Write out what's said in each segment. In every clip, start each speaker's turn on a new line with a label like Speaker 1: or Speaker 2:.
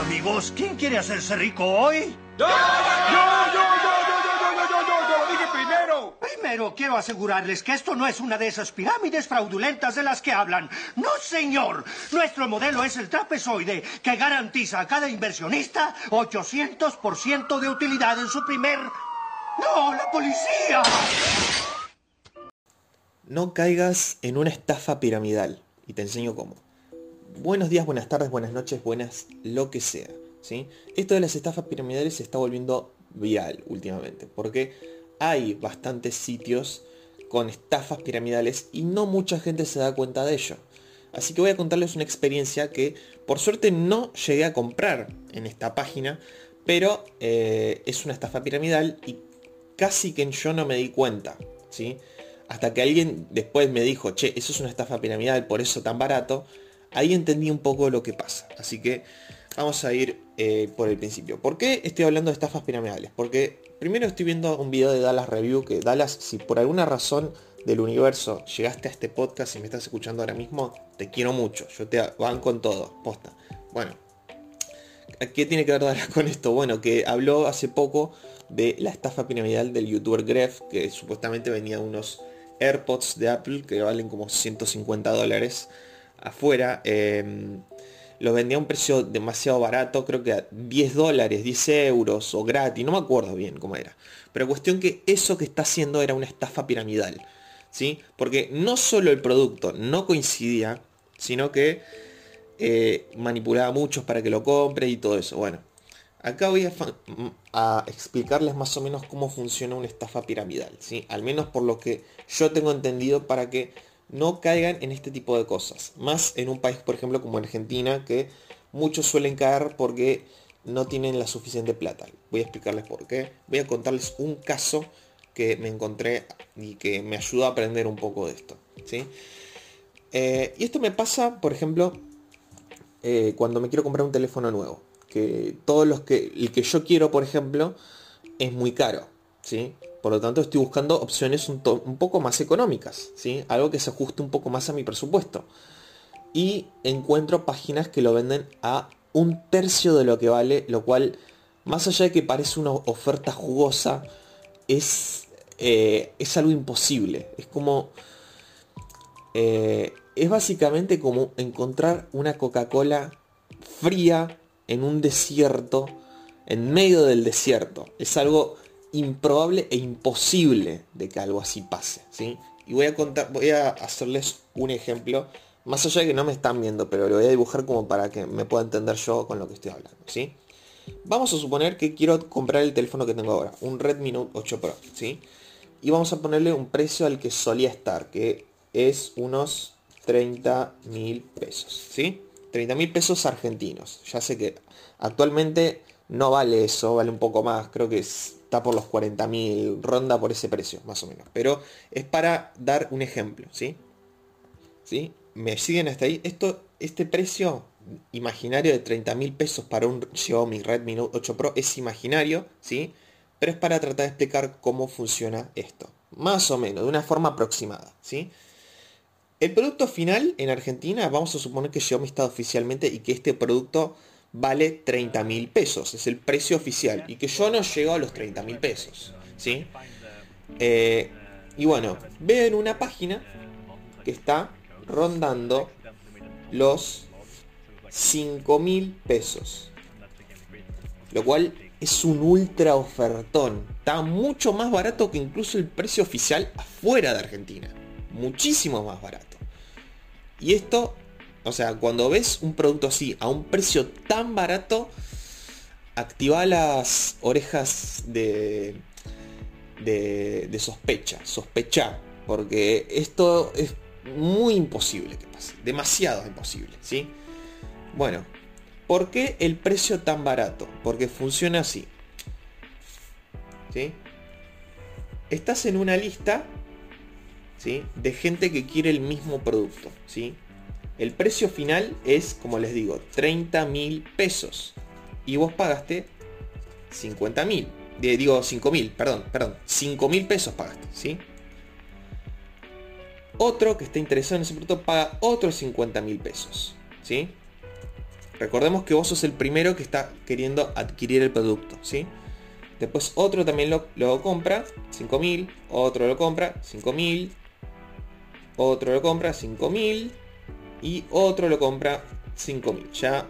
Speaker 1: amigos, ¿quién quiere hacerse rico hoy?
Speaker 2: ¡Yo! ¡Yo, yo, yo, yo, yo, yo, yo, yo, yo! ¡Yo lo dije primero!
Speaker 1: Primero, quiero asegurarles que esto no es una de esas pirámides fraudulentas de las que hablan. No, señor. Nuestro modelo es el trapezoide, que garantiza a cada inversionista 800% de utilidad en su primer... ¡No, la policía!
Speaker 3: No caigas en una estafa piramidal. Y te enseño cómo. Buenos días, buenas tardes, buenas noches, buenas, lo que sea. ¿sí? Esto de las estafas piramidales se está volviendo viral últimamente. Porque hay bastantes sitios con estafas piramidales y no mucha gente se da cuenta de ello. Así que voy a contarles una experiencia que por suerte no llegué a comprar en esta página, pero eh, es una estafa piramidal y casi que yo no me di cuenta. ¿sí? Hasta que alguien después me dijo, che, eso es una estafa piramidal, por eso tan barato. Ahí entendí un poco lo que pasa. Así que vamos a ir eh, por el principio. ¿Por qué estoy hablando de estafas piramidales? Porque primero estoy viendo un video de Dallas Review que Dallas, si por alguna razón del universo llegaste a este podcast y me estás escuchando ahora mismo, te quiero mucho. Yo te van con todo, posta. Bueno, ¿qué tiene que ver Dallas con esto? Bueno, que habló hace poco de la estafa piramidal del youtuber Gref, que supuestamente venía unos AirPods de Apple que valen como 150 dólares afuera. Eh, lo vendía a un precio demasiado barato, creo que a 10 dólares, 10 euros o gratis, no me acuerdo bien cómo era. Pero cuestión que eso que está haciendo era una estafa piramidal. ¿sí? Porque no solo el producto no coincidía, sino que eh, manipulaba a muchos para que lo compre y todo eso. Bueno, acá voy a, a, explicarles más o menos cómo funciona una estafa piramidal. ¿sí? Al menos por lo que yo tengo entendido para que no caigan en este tipo de cosas. Más en un país, por ejemplo, como Argentina, que muchos suelen caer porque no tienen la suficiente plata. Voy a explicarles por qué. Voy a contarles un caso que me encontré y que me ayudó a aprender un poco de esto. ¿sí? Eh, y esto me pasa, por ejemplo, eh, cuando me quiero comprar un teléfono nuevo. Que todos los que. El que yo quiero, por ejemplo, es muy caro. ¿sí? Por lo tanto, estoy buscando opciones un, poco más económicas, ¿sí? Algo que se ajuste un poco más a mi presupuesto. Y encuentro páginas que lo venden a un tercio de lo que vale, lo cual, más allá de que parece una oferta jugosa, es, eh, es algo imposible. Es como... Eh, es básicamente como encontrar una Coca-Cola fría en un desierto, en medio del desierto. Es algo improbable e imposible de que algo así pase, ¿sí? Y voy a contar, voy a hacerles un ejemplo, más allá de que no me están viendo, pero lo voy a dibujar como para que me pueda entender yo con lo que estoy hablando, ¿sí? Vamos a suponer que quiero comprar el teléfono que tengo ahora, un Redmi Note 8 Pro, ¿sí? Y vamos a ponerle un precio al que solía estar, que es unos 30 mil pesos, ¿sí? 30 mil pesos argentinos. Ya sé que actualmente no vale eso, vale un poco más, creo que está por los 40 mil, ronda por ese precio, más o menos. Pero es para dar un ejemplo, ¿sí? ¿Sí? ¿Me siguen hasta ahí? Esto, este precio imaginario de 30 mil pesos para un Xiaomi Redmi Note 8 Pro es imaginario, ¿sí? Pero es para tratar de explicar cómo funciona esto. Más o menos, de una forma aproximada, ¿sí? El producto final en Argentina, vamos a suponer que Xiaomi está oficialmente y que este producto vale 30 mil pesos. Es el precio oficial. Y que yo no llego a los 30 mil pesos. ¿sí? Eh, y bueno, veo en una página que está rondando los 5 mil pesos. Lo cual es un ultra ofertón. Está mucho más barato que incluso el precio oficial afuera de Argentina. Muchísimo más barato. Y esto o sea, cuando ves un producto así a un precio tan barato, activa las orejas de, de, sospecha, sospecha, porque esto es muy imposible que pase, demasiado imposible, ¿sí? Bueno, ¿por qué el precio tan barato? Porque funciona así, ¿sí? Estás en una lista, ¿sí? De gente que quiere el mismo producto, ¿sí? El precio final es, como les digo, 30 mil pesos. Y vos pagaste 50 mil. Digo 5 mil, perdón, perdón. 5 mil pesos pagaste, ¿sí? Otro que está interesado en ese producto paga otros 50 mil pesos, ¿sí? Recordemos que vos sos el primero que está queriendo adquirir el producto, ¿sí? Después otro también lo, lo compra, 5.000, otro lo compra, 5.000, otro lo compra, 5.000 y otro lo compra, 5.000. Ya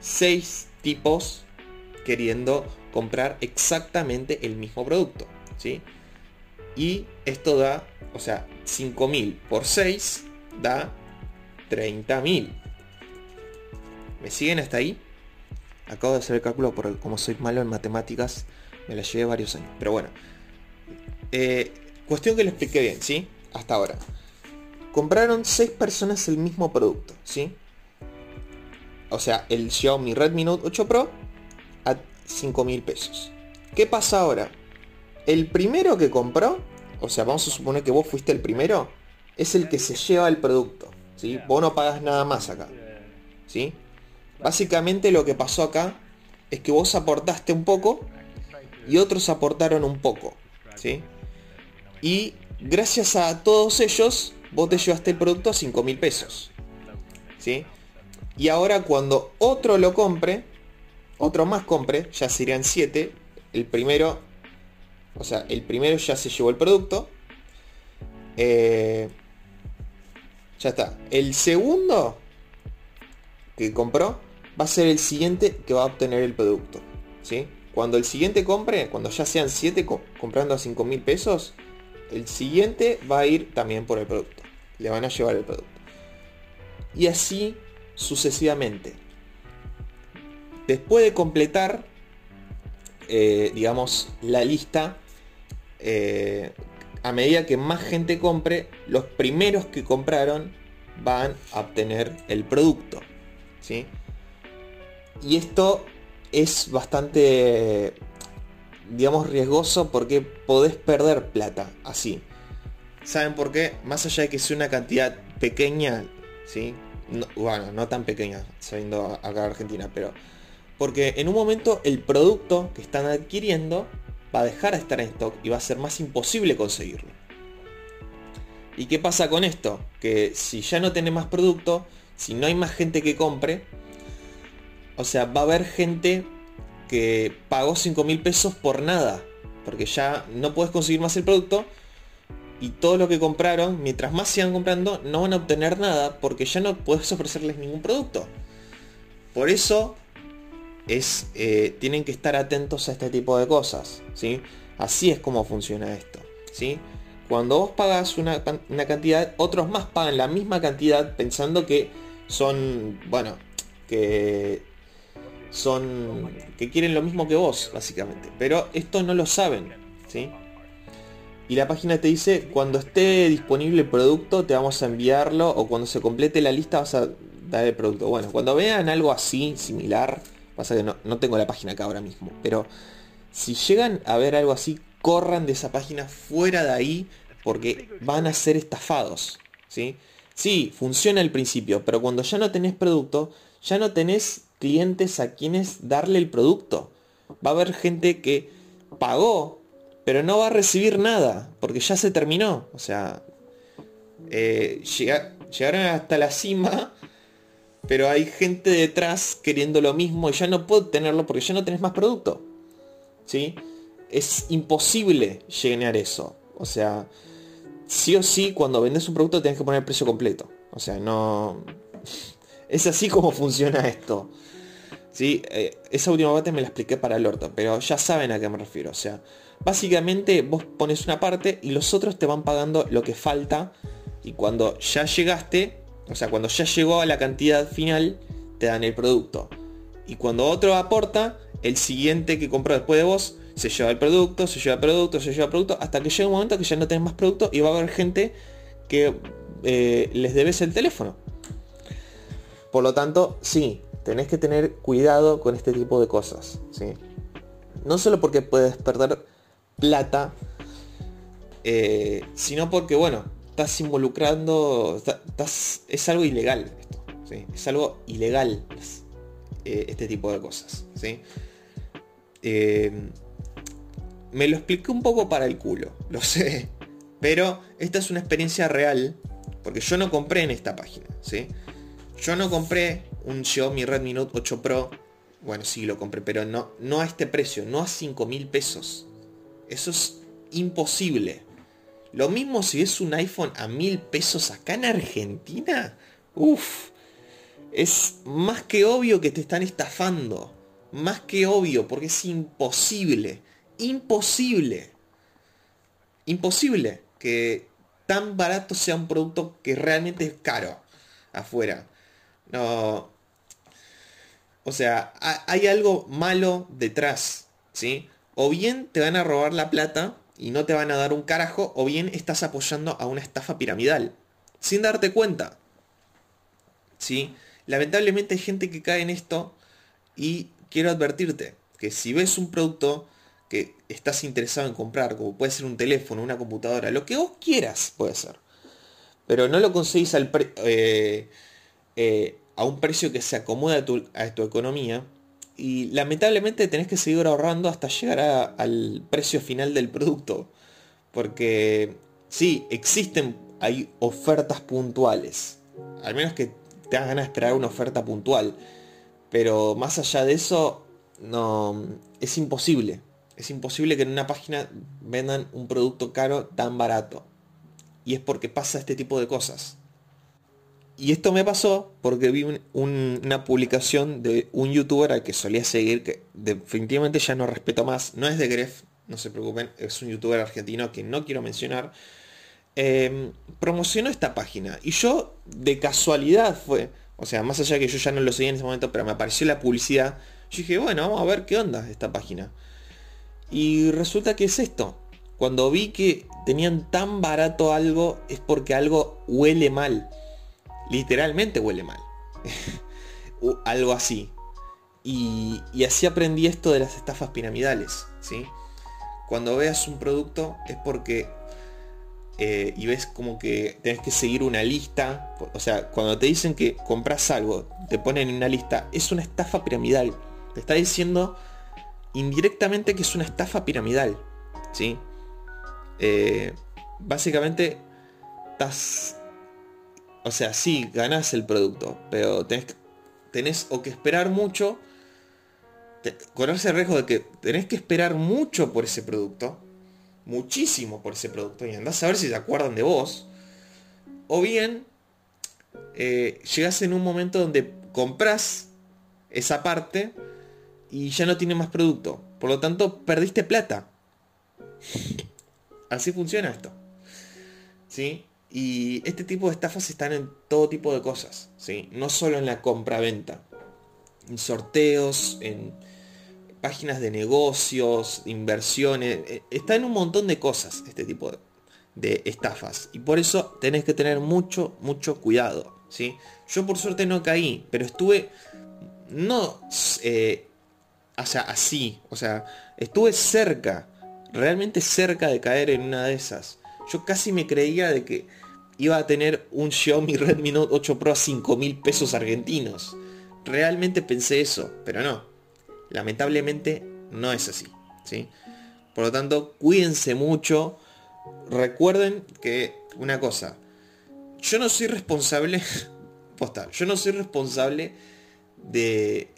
Speaker 3: 6 tipos queriendo comprar exactamente el mismo producto, ¿sí? Y esto da, o sea, 5.000 por 6 da 30.000. ¿Me siguen hasta ahí? Acabo de hacer el cálculo porque como soy malo en matemáticas, me la llevé varios años. Pero bueno. Eh, cuestión que lo expliqué bien, ¿sí? Hasta ahora. Compraron 6 personas el mismo producto, ¿sí? O sea, el Xiaomi Redmi Note 8 Pro a 5 mil pesos. ¿Qué pasa ahora? El primero que compró, o sea, vamos a suponer que vos fuiste el primero, es el que se lleva el producto. ¿sí? Vos no pagas nada más acá. ¿sí? Básicamente lo que pasó acá es que vos aportaste un poco y otros aportaron un poco. ¿sí? Y gracias a todos ellos, vos te llevaste el producto a 5 mil pesos. ¿sí? Y ahora cuando otro lo compre, otro más compre, ya serían 7. El primero, o sea, el primero ya se llevó el producto. Eh, ya está. El segundo que compró va a ser el siguiente que va a obtener el producto. ¿sí? Cuando el siguiente compre, cuando ya sean 7 comprando a 5 mil pesos, el siguiente va a ir también por el producto. Le van a llevar el producto. Y así sucesivamente. Después de completar, eh, digamos, la lista, eh, a medida que más gente compre, los primeros que compraron van a obtener el producto. ¿sí? Y esto es bastante, digamos, riesgoso porque podés perder plata así. ¿Saben por qué? Más allá de que sea una cantidad pequeña, ¿sí? bueno, no tan pequeña, sabiendo acá Argentina, pero... Porque en un momento el producto que están adquiriendo va a dejar de estar en stock y va a ser más imposible conseguirlo. ¿Y qué pasa con esto? Que si ya no tiene más producto, si no hay más gente que compre, o sea, va a haber gente que pagó 5 mil pesos por nada. Porque ya no puedes conseguir más el producto. Y todo lo que compraron, mientras más sigan comprando, no van a obtener nada porque ya no puedes ofrecerles ningún producto. Por eso es, eh, tienen que estar atentos a este tipo de cosas. ¿sí? Así es como funciona esto. ¿sí? Cuando vos pagas una, una, cantidad, otros más pagan la misma cantidad pensando que son, bueno, que son, que quieren lo mismo que vos, básicamente. Pero esto no lo saben. ¿sí? Y la página te dice, cuando esté disponible el producto, te vamos a enviarlo, o cuando se complete la lista vas a dar el producto. Bueno, cuando vean algo así, similar, Pasa que no, tengo la página acá ahora mismo. Pero si llegan a ver algo así, corran de esa página fuera de ahí porque van a ser estafados. ¿sí? sí, funciona al principio, pero cuando ya no tenés producto, ya no tenés clientes a quienes darle el producto. Va a haber gente que pagó, pero no va a recibir nada, porque ya se terminó. O sea, eh, llegaron hasta la cima pero hay gente detrás queriendo lo mismo y ya no puedo tenerlo porque ya no tenés más producto. ¿Sí? Es imposible llenar eso. O sea, sí o sí, cuando vendes un producto tenés que poner el precio completo. O sea, no... Es así como funciona esto. ¿Sí? Eh, esa última parte me la expliqué para el orto, pero ya saben a qué me refiero. O sea, básicamente vos pones una parte y los otros te van pagando lo que falta. Y cuando ya llegaste, o sea, cuando ya llegó a la cantidad final, te dan el producto. Y cuando otro aporta, el siguiente que compró después de vos, se lleva el producto, se lleva el producto, se lleva el producto, hasta que llega un momento que ya no tenés más producto y va a haber gente que eh, les debes el teléfono. Por lo tanto, sí, tenés que tener cuidado con este tipo de cosas. ¿sí? No solo porque puedes perder plata, eh, sino porque, bueno, estás involucrando, es algo ilegal esto, es algo ilegal eh, este tipo de cosas. ¿sí? Eh, me lo expliqué un poco para el culo, lo sé, pero esta es una experiencia real, porque yo no compré en esta página, ¿sí? Yo no compré un Xiaomi Redmi Note 8 Pro, bueno, sí lo compré, pero no, no a este precio, no a 5 mil pesos. Eso es imposible. Lo mismo si es un iPhone a mil pesos acá en Argentina. Uf. Es más que obvio que te están estafando. Más que obvio, porque es imposible. Imposible. Imposible que tan barato sea un producto que realmente es caro afuera. No. O sea, hay algo malo detrás, ¿sí? O bien te van a robar la plata y no te van a dar un carajo, o bien estás apoyando a una estafa piramidal, sin darte cuenta. ¿Sí? Lamentablemente hay gente que cae en esto y quiero advertirte que si ves un producto que estás interesado en comprar, como puede ser un teléfono, una computadora, lo que vos quieras puede ser, pero no lo conseguís al eh, eh, a un precio que se acomode a tu, a tu, economía, y lamentablemente tenés que seguir ahorrando hasta llegar al precio final del producto, porque sí, existen, hay ofertas puntuales, al menos que te hagan ganas de esperar una oferta puntual, pero más allá de eso, no, es imposible. Es imposible que en una página vendan un producto caro tan barato. Y es porque pasa este tipo de cosas. Y esto me pasó porque vi una publicación de un youtuber al que solía seguir, que definitivamente ya no respeto más. No es de Gref, no se preocupen, es un youtuber argentino que no quiero mencionar. Em, promocionó esta página. Y yo, de casualidad fue, o sea, más allá que yo ya no lo seguía en ese momento, pero me apareció la publicidad. Yo dije, bueno, vamos a ver qué onda esta página. Y resulta que es esto. Cuando vi que tenían tan barato algo es porque algo huele mal. Literalmente huele mal. algo así. Y, así aprendí esto de las estafas piramidales. ¿sí? Cuando veas un producto es porque... Eh, y ves como que tenés que seguir una lista. O sea, cuando te dicen que compras algo, te ponen en una lista, es una estafa piramidal. Te está diciendo indirectamente que es una estafa piramidal. ¿sí? Eh, básicamente, estás... O sea, sí, ganás el producto, pero tenés, o que esperar mucho, con ese riesgo de que tenés que esperar mucho por ese producto, muchísimo por ese producto, y andás a ver si se acuerdan de vos, o bien eh, llegás en un momento donde compras esa parte y ya no tiene más producto. Por lo tanto, perdiste plata. Así funciona esto. ¿Sí? Y este tipo de estafas están en todo tipo de cosas. ¿sí? No solo en la compra-venta. En sorteos, en páginas de negocios, inversiones. Eh, está en un montón de cosas este tipo de, estafas. Y por eso tenés que tener mucho, mucho cuidado. ¿sí? Yo por suerte no caí, pero estuve no eh, o sea, así, o sea, estuve cerca, realmente cerca de caer en una de esas. Yo casi me creía de que iba a tener un Xiaomi Redmi Note 8 Pro a 5 mil pesos argentinos. Realmente pensé eso, pero no. Lamentablemente no es así. ¿sí? Por lo tanto, cuídense mucho. Recuerden que una cosa, yo no soy responsable, posta, yo no soy responsable de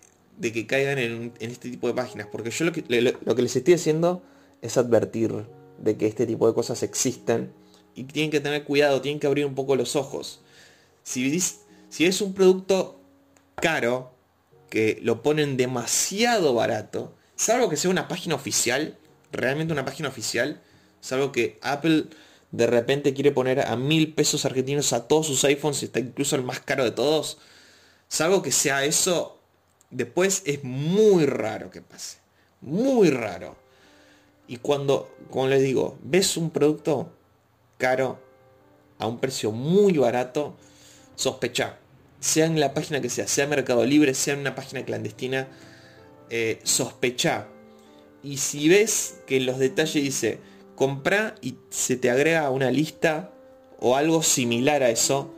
Speaker 3: que caigan en, este tipo de páginas. Porque yo lo que, lo, que les estoy haciendo es advertir de que este tipo de cosas existen y tienen que tener cuidado, tienen que abrir un poco los ojos. Si, si es un producto caro, que lo ponen demasiado barato, salvo que sea una página oficial, realmente una página oficial, salvo que Apple de repente quiere poner a mil pesos argentinos a todos sus iPhones y está incluso el más caro de todos, salvo que sea eso, después es muy raro que pase. Muy raro. Y cuando, como les digo, ves un producto caro a un precio muy barato, sospecha. Sea en la página que sea, sea Mercado Libre, sea en una página clandestina, eh, sospecha. Y si ves que en los detalles dice, compra y se te agrega una lista o algo similar a eso,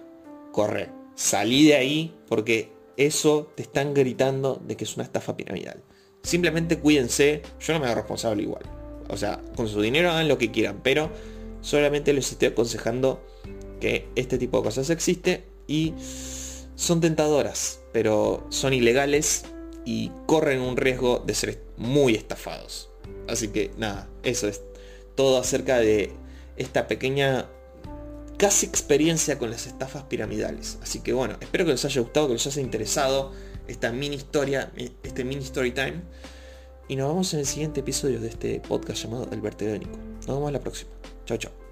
Speaker 3: corre. Salí de ahí porque eso te están gritando de que es una estafa piramidal. Simplemente cuídense, yo no me hago responsable igual. O sea, con su dinero hagan lo que quieran, pero solamente les estoy aconsejando que este tipo de cosas existe y son tentadoras. pero son ilegales y corren un riesgo de ser muy estafados. Así que nada, eso es todo acerca de esta pequeña casi experiencia con las estafas piramidales. Así que bueno, espero que les haya gustado, que les haya interesado esta mini historia, este mini story time. Y nos vemos en el siguiente episodio de este podcast llamado El Vertedónico. Nos vemos la próxima. Chao, chao.